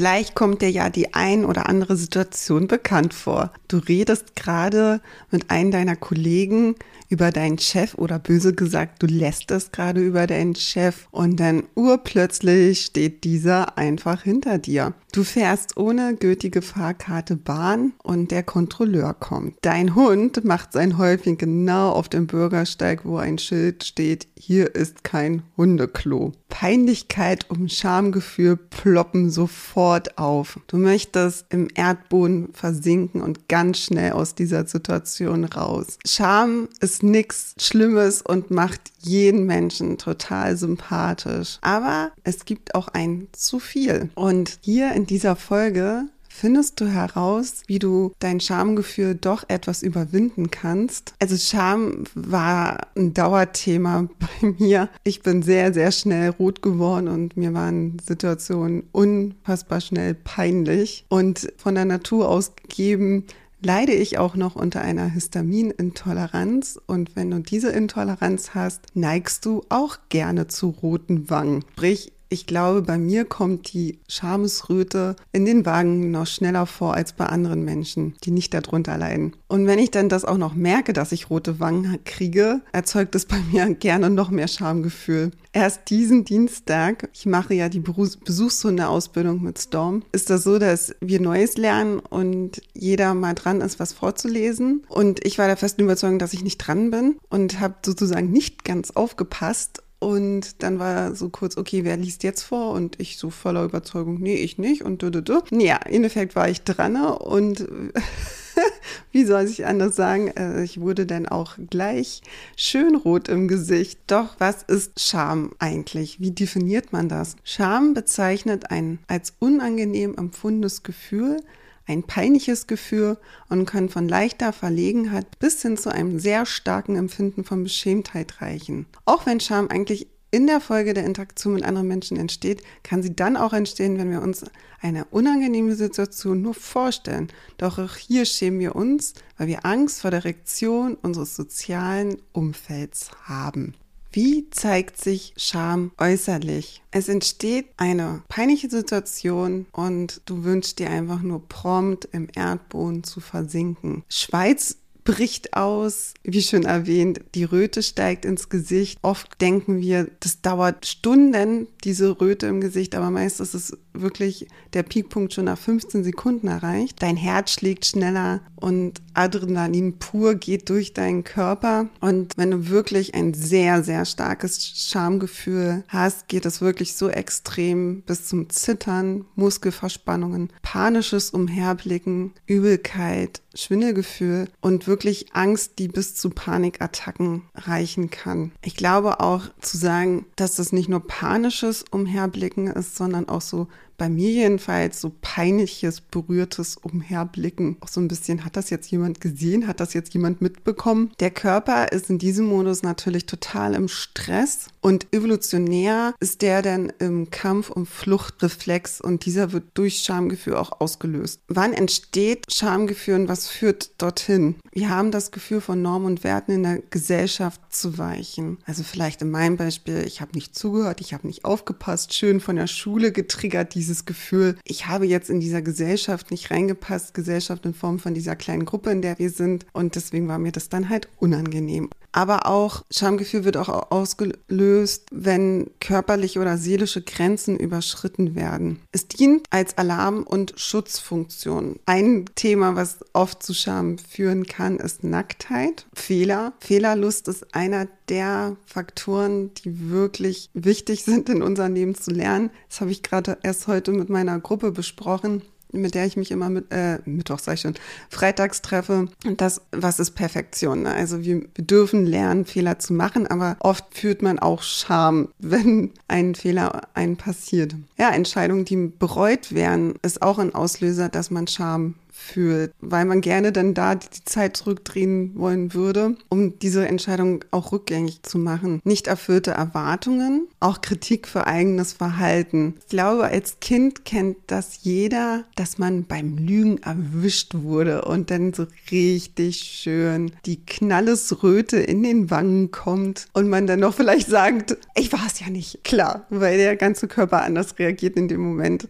Vielleicht kommt dir ja die ein oder andere Situation bekannt vor. Du redest gerade mit einem deiner Kollegen über deinen Chef oder böse gesagt, du lässt es gerade über deinen Chef und dann urplötzlich steht dieser einfach hinter dir. Du fährst ohne gültige Fahrkarte Bahn und der Kontrolleur kommt. Dein Hund macht sein Häufchen genau auf dem Bürgersteig, wo ein Schild steht, hier ist kein Hundeklo. Peinlichkeit und Schamgefühl ploppen sofort auf. Du möchtest im Erdboden versinken und ganz schnell aus dieser Situation raus. Scham ist nichts Schlimmes und macht jeden Menschen total sympathisch. Aber es gibt auch ein zu viel. Und hier in dieser Folge findest du heraus, wie du dein Schamgefühl doch etwas überwinden kannst. Also Scham war ein Dauerthema bei mir. Ich bin sehr, sehr schnell rot geworden und mir waren Situationen unfassbar schnell peinlich. Und von der Natur aus gegeben leide ich auch noch unter einer Histaminintoleranz und wenn du diese Intoleranz hast, neigst du auch gerne zu roten Wangen. Sprich, ich glaube, bei mir kommt die Schamesröte in den Wangen noch schneller vor als bei anderen Menschen, die nicht darunter leiden. Und wenn ich dann das auch noch merke, dass ich rote Wangen kriege, erzeugt es bei mir gerne noch mehr Schamgefühl. Erst diesen Dienstag, ich mache ja die Besuchshundeausbildung mit Storm, ist das so, dass wir Neues lernen und jeder mal dran ist, was vorzulesen. Und ich war der festen Überzeugung, dass ich nicht dran bin und habe sozusagen nicht ganz aufgepasst und dann war so kurz, okay, wer liest jetzt vor? Und ich so voller Überzeugung, nee, ich nicht. Und du, du, du. Ja, im Endeffekt war ich dran und wie soll ich anders sagen? Äh, ich wurde dann auch gleich schön rot im Gesicht. Doch was ist Scham eigentlich? Wie definiert man das? Scham bezeichnet ein als unangenehm empfundenes Gefühl, ein peinliches Gefühl und können von leichter Verlegenheit bis hin zu einem sehr starken Empfinden von Beschämtheit reichen. Auch wenn Scham eigentlich in der Folge der Interaktion mit anderen Menschen entsteht, kann sie dann auch entstehen, wenn wir uns eine unangenehme Situation nur vorstellen. Doch auch hier schämen wir uns, weil wir Angst vor der Reaktion unseres sozialen Umfelds haben. Wie zeigt sich Scham äußerlich? Es entsteht eine peinliche Situation und du wünschst dir einfach nur prompt im Erdboden zu versinken. Schweiz bricht aus, wie schon erwähnt, die Röte steigt ins Gesicht. Oft denken wir, das dauert Stunden, diese Röte im Gesicht, aber meist ist es wirklich der Peakpunkt schon nach 15 Sekunden erreicht. Dein Herz schlägt schneller und Adrenalin pur geht durch deinen Körper. Und wenn du wirklich ein sehr, sehr starkes Schamgefühl hast, geht es wirklich so extrem bis zum Zittern, Muskelverspannungen, panisches Umherblicken, Übelkeit, Schwindelgefühl und wirklich Angst, die bis zu Panikattacken reichen kann. Ich glaube auch zu sagen, dass das nicht nur panisches Umherblicken ist, sondern auch so bei mir jedenfalls so peinliches, berührtes Umherblicken. Auch so ein bisschen, hat das jetzt jemand gesehen? Hat das jetzt jemand mitbekommen? Der Körper ist in diesem Modus natürlich total im Stress und evolutionär ist der dann im Kampf- und Fluchtreflex und dieser wird durch Schamgefühl auch ausgelöst. Wann entsteht Schamgefühl und was führt dorthin? Wir haben das Gefühl von Normen und Werten in der Gesellschaft zu weichen. Also vielleicht in meinem Beispiel, ich habe nicht zugehört, ich habe nicht aufgepasst, schön von der Schule getriggert, diese dieses Gefühl, ich habe jetzt in dieser Gesellschaft nicht reingepasst, Gesellschaft in Form von dieser kleinen Gruppe, in der wir sind. Und deswegen war mir das dann halt unangenehm. Aber auch Schamgefühl wird auch ausgelöst, wenn körperliche oder seelische Grenzen überschritten werden. Es dient als Alarm- und Schutzfunktion. Ein Thema, was oft zu Scham führen kann, ist Nacktheit, Fehler. Fehlerlust ist einer der Faktoren, die wirklich wichtig sind in unserem Leben zu lernen. Das habe ich gerade erst heute mit meiner Gruppe besprochen mit der ich mich immer mit, äh, Mittwoch sag ich schon, freitags treffe. Und das, was ist Perfektion? Ne? Also wir, wir dürfen lernen, Fehler zu machen, aber oft führt man auch Scham, wenn ein Fehler einen passiert. Ja, Entscheidungen, die bereut werden, ist auch ein Auslöser, dass man Scham fühlt, weil man gerne dann da die Zeit zurückdrehen wollen würde, um diese Entscheidung auch rückgängig zu machen. Nicht erfüllte Erwartungen, auch Kritik für eigenes Verhalten. Ich glaube, als Kind kennt das jeder, dass man beim Lügen erwischt wurde und dann so richtig schön die Knallesröte in den Wangen kommt und man dann noch vielleicht sagt, ich war es ja nicht. Klar, weil der ganze Körper anders reagiert in dem Moment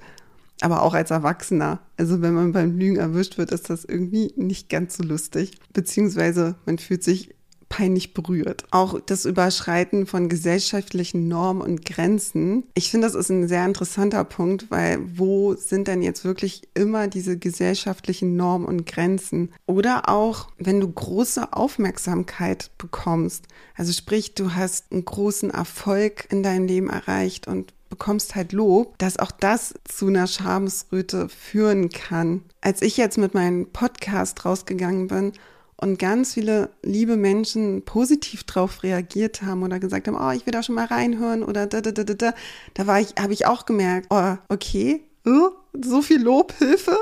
aber auch als Erwachsener. Also wenn man beim Lügen erwischt wird, ist das irgendwie nicht ganz so lustig. Beziehungsweise man fühlt sich peinlich berührt. Auch das Überschreiten von gesellschaftlichen Normen und Grenzen. Ich finde, das ist ein sehr interessanter Punkt, weil wo sind denn jetzt wirklich immer diese gesellschaftlichen Normen und Grenzen? Oder auch, wenn du große Aufmerksamkeit bekommst. Also sprich, du hast einen großen Erfolg in deinem Leben erreicht und bekommst halt Lob, dass auch das zu einer Schamesröte führen kann. Als ich jetzt mit meinem Podcast rausgegangen bin und ganz viele liebe Menschen positiv drauf reagiert haben oder gesagt haben, oh, ich will da schon mal reinhören oder da, da, da, da, da, da war ich, habe ich auch gemerkt, oh, okay, oh, so viel Lob, Hilfe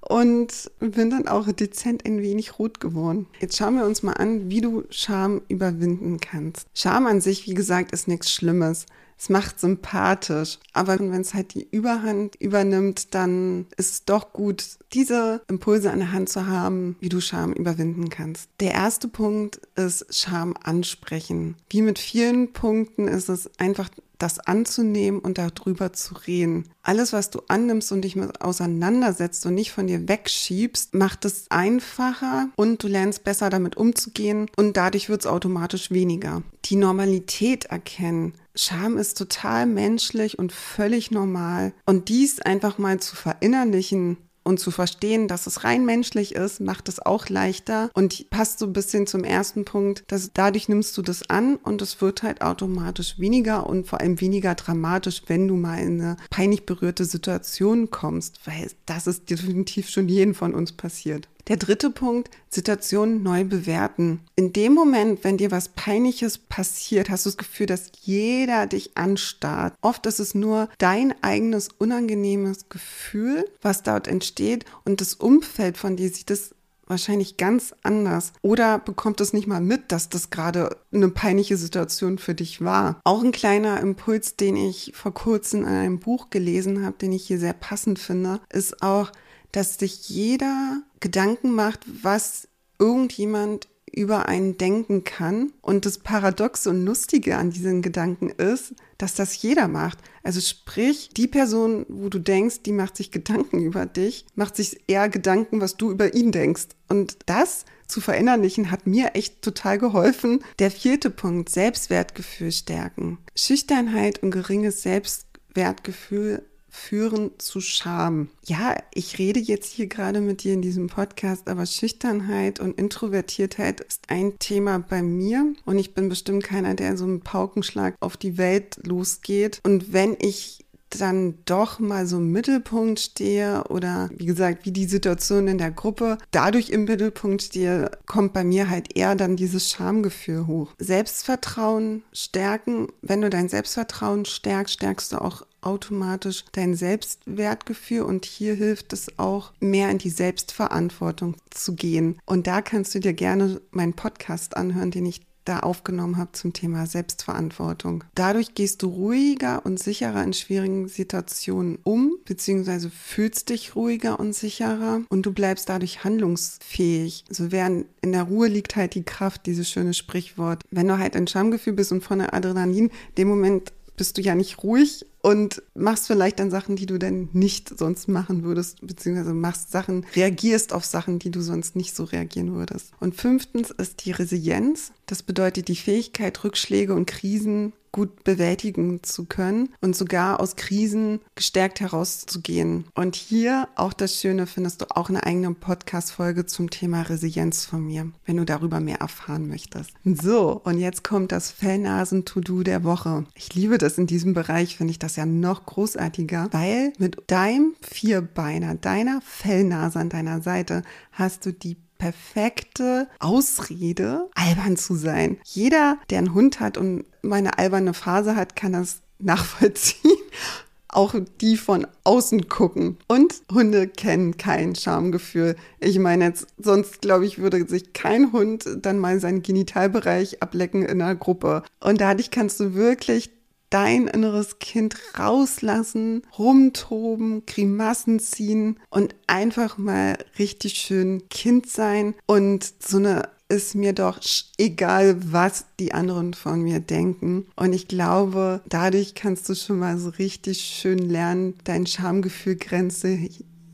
und bin dann auch dezent ein wenig rot geworden. Jetzt schauen wir uns mal an, wie du Scham überwinden kannst. Scham an sich, wie gesagt, ist nichts Schlimmes. Es macht sympathisch. Aber wenn es halt die Überhand übernimmt, dann ist es doch gut, diese Impulse an der Hand zu haben, wie du Scham überwinden kannst. Der erste Punkt ist Scham ansprechen. Wie mit vielen Punkten ist es einfach das anzunehmen und darüber zu reden. Alles, was du annimmst und dich mit auseinandersetzt und nicht von dir wegschiebst, macht es einfacher und du lernst besser damit umzugehen und dadurch wird es automatisch weniger. Die Normalität erkennen. Scham ist total menschlich und völlig normal. Und dies einfach mal zu verinnerlichen, und zu verstehen, dass es rein menschlich ist, macht es auch leichter und passt so ein bisschen zum ersten Punkt, dass dadurch nimmst du das an und es wird halt automatisch weniger und vor allem weniger dramatisch, wenn du mal in eine peinlich berührte Situation kommst, weil das ist definitiv schon jeden von uns passiert. Der dritte Punkt, Situationen neu bewerten. In dem Moment, wenn dir was Peinliches passiert, hast du das Gefühl, dass jeder dich anstarrt. Oft ist es nur dein eigenes unangenehmes Gefühl, was dort entsteht und das Umfeld von dir sieht es wahrscheinlich ganz anders oder bekommt es nicht mal mit, dass das gerade eine peinliche Situation für dich war. Auch ein kleiner Impuls, den ich vor kurzem in einem Buch gelesen habe, den ich hier sehr passend finde, ist auch, dass sich jeder Gedanken macht, was irgendjemand über einen denken kann. Und das Paradoxe und Lustige an diesen Gedanken ist, dass das jeder macht. Also sprich, die Person, wo du denkst, die macht sich Gedanken über dich, macht sich eher Gedanken, was du über ihn denkst. Und das zu verinnerlichen hat mir echt total geholfen. Der vierte Punkt, Selbstwertgefühl stärken. Schüchternheit und geringes Selbstwertgefühl führen zu Scham. Ja, ich rede jetzt hier gerade mit dir in diesem Podcast, aber Schüchternheit und Introvertiertheit ist ein Thema bei mir und ich bin bestimmt keiner, der so einen Paukenschlag auf die Welt losgeht. Und wenn ich dann doch mal so im Mittelpunkt stehe oder wie gesagt, wie die Situation in der Gruppe dadurch im Mittelpunkt stehe, kommt bei mir halt eher dann dieses Schamgefühl hoch. Selbstvertrauen stärken. Wenn du dein Selbstvertrauen stärkst, stärkst du auch automatisch dein Selbstwertgefühl und hier hilft es auch, mehr in die Selbstverantwortung zu gehen. Und da kannst du dir gerne meinen Podcast anhören, den ich da aufgenommen habe zum Thema Selbstverantwortung. Dadurch gehst du ruhiger und sicherer in schwierigen Situationen um, beziehungsweise fühlst dich ruhiger und sicherer und du bleibst dadurch handlungsfähig. So während in der Ruhe liegt halt die Kraft, dieses schöne Sprichwort. Wenn du halt ein Schamgefühl bist und von der Adrenalin, dem Moment bist du ja nicht ruhig und machst vielleicht dann Sachen, die du dann nicht sonst machen würdest, beziehungsweise machst Sachen, reagierst auf Sachen, die du sonst nicht so reagieren würdest. Und fünftens ist die Resilienz. Das bedeutet die Fähigkeit, Rückschläge und Krisen gut bewältigen zu können und sogar aus Krisen gestärkt herauszugehen. Und hier auch das Schöne, findest du auch eine eigene Podcast-Folge zum Thema Resilienz von mir, wenn du darüber mehr erfahren möchtest. So, und jetzt kommt das Fellnasen-To-Do der Woche. Ich liebe das in diesem Bereich, finde ich das ja noch großartiger, weil mit deinem Vierbeiner, deiner Fellnase an deiner Seite hast du die perfekte Ausrede, albern zu sein. Jeder, der einen Hund hat und meine alberne Phase hat, kann das nachvollziehen auch die von außen gucken. Und Hunde kennen kein Schamgefühl. Ich meine jetzt, sonst glaube ich, würde sich kein Hund dann mal seinen Genitalbereich ablecken in einer Gruppe. Und dadurch kannst du wirklich dein inneres Kind rauslassen, rumtoben, Grimassen ziehen und einfach mal richtig schön Kind sein und so eine ist mir doch egal, was die anderen von mir denken. Und ich glaube, dadurch kannst du schon mal so richtig schön lernen, dein Schamgefühlgrenze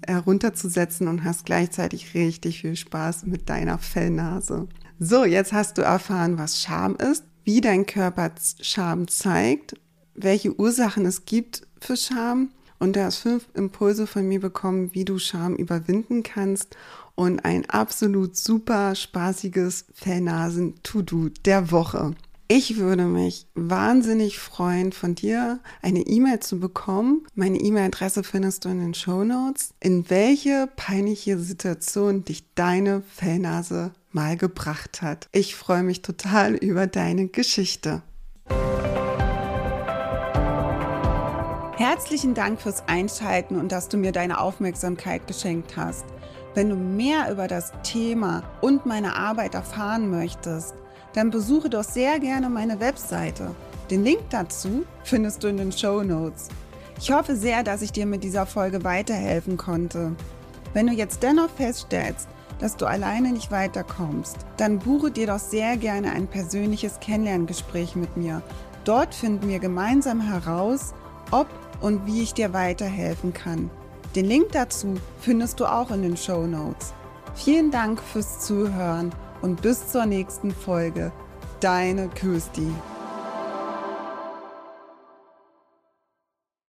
herunterzusetzen und hast gleichzeitig richtig viel Spaß mit deiner Fellnase. So, jetzt hast du erfahren, was Scham ist, wie dein Körper Scham zeigt, welche Ursachen es gibt für Scham und du hast fünf Impulse von mir bekommen, wie du Scham überwinden kannst und ein absolut super spaßiges Fellnasen-To-Do der Woche. Ich würde mich wahnsinnig freuen, von dir eine E-Mail zu bekommen. Meine E-Mail-Adresse findest du in den Show Notes. In welche peinliche Situation dich deine Fellnase mal gebracht hat. Ich freue mich total über deine Geschichte. Herzlichen Dank fürs Einschalten und dass du mir deine Aufmerksamkeit geschenkt hast. Wenn du mehr über das Thema und meine Arbeit erfahren möchtest, dann besuche doch sehr gerne meine Webseite. Den Link dazu findest du in den Show Notes. Ich hoffe sehr, dass ich dir mit dieser Folge weiterhelfen konnte. Wenn du jetzt dennoch feststellst, dass du alleine nicht weiterkommst, dann buche dir doch sehr gerne ein persönliches Kennenlerngespräch mit mir. Dort finden wir gemeinsam heraus, ob und wie ich dir weiterhelfen kann. Den Link dazu findest du auch in den Show Notes. Vielen Dank fürs Zuhören und bis zur nächsten Folge. Deine Kirsti.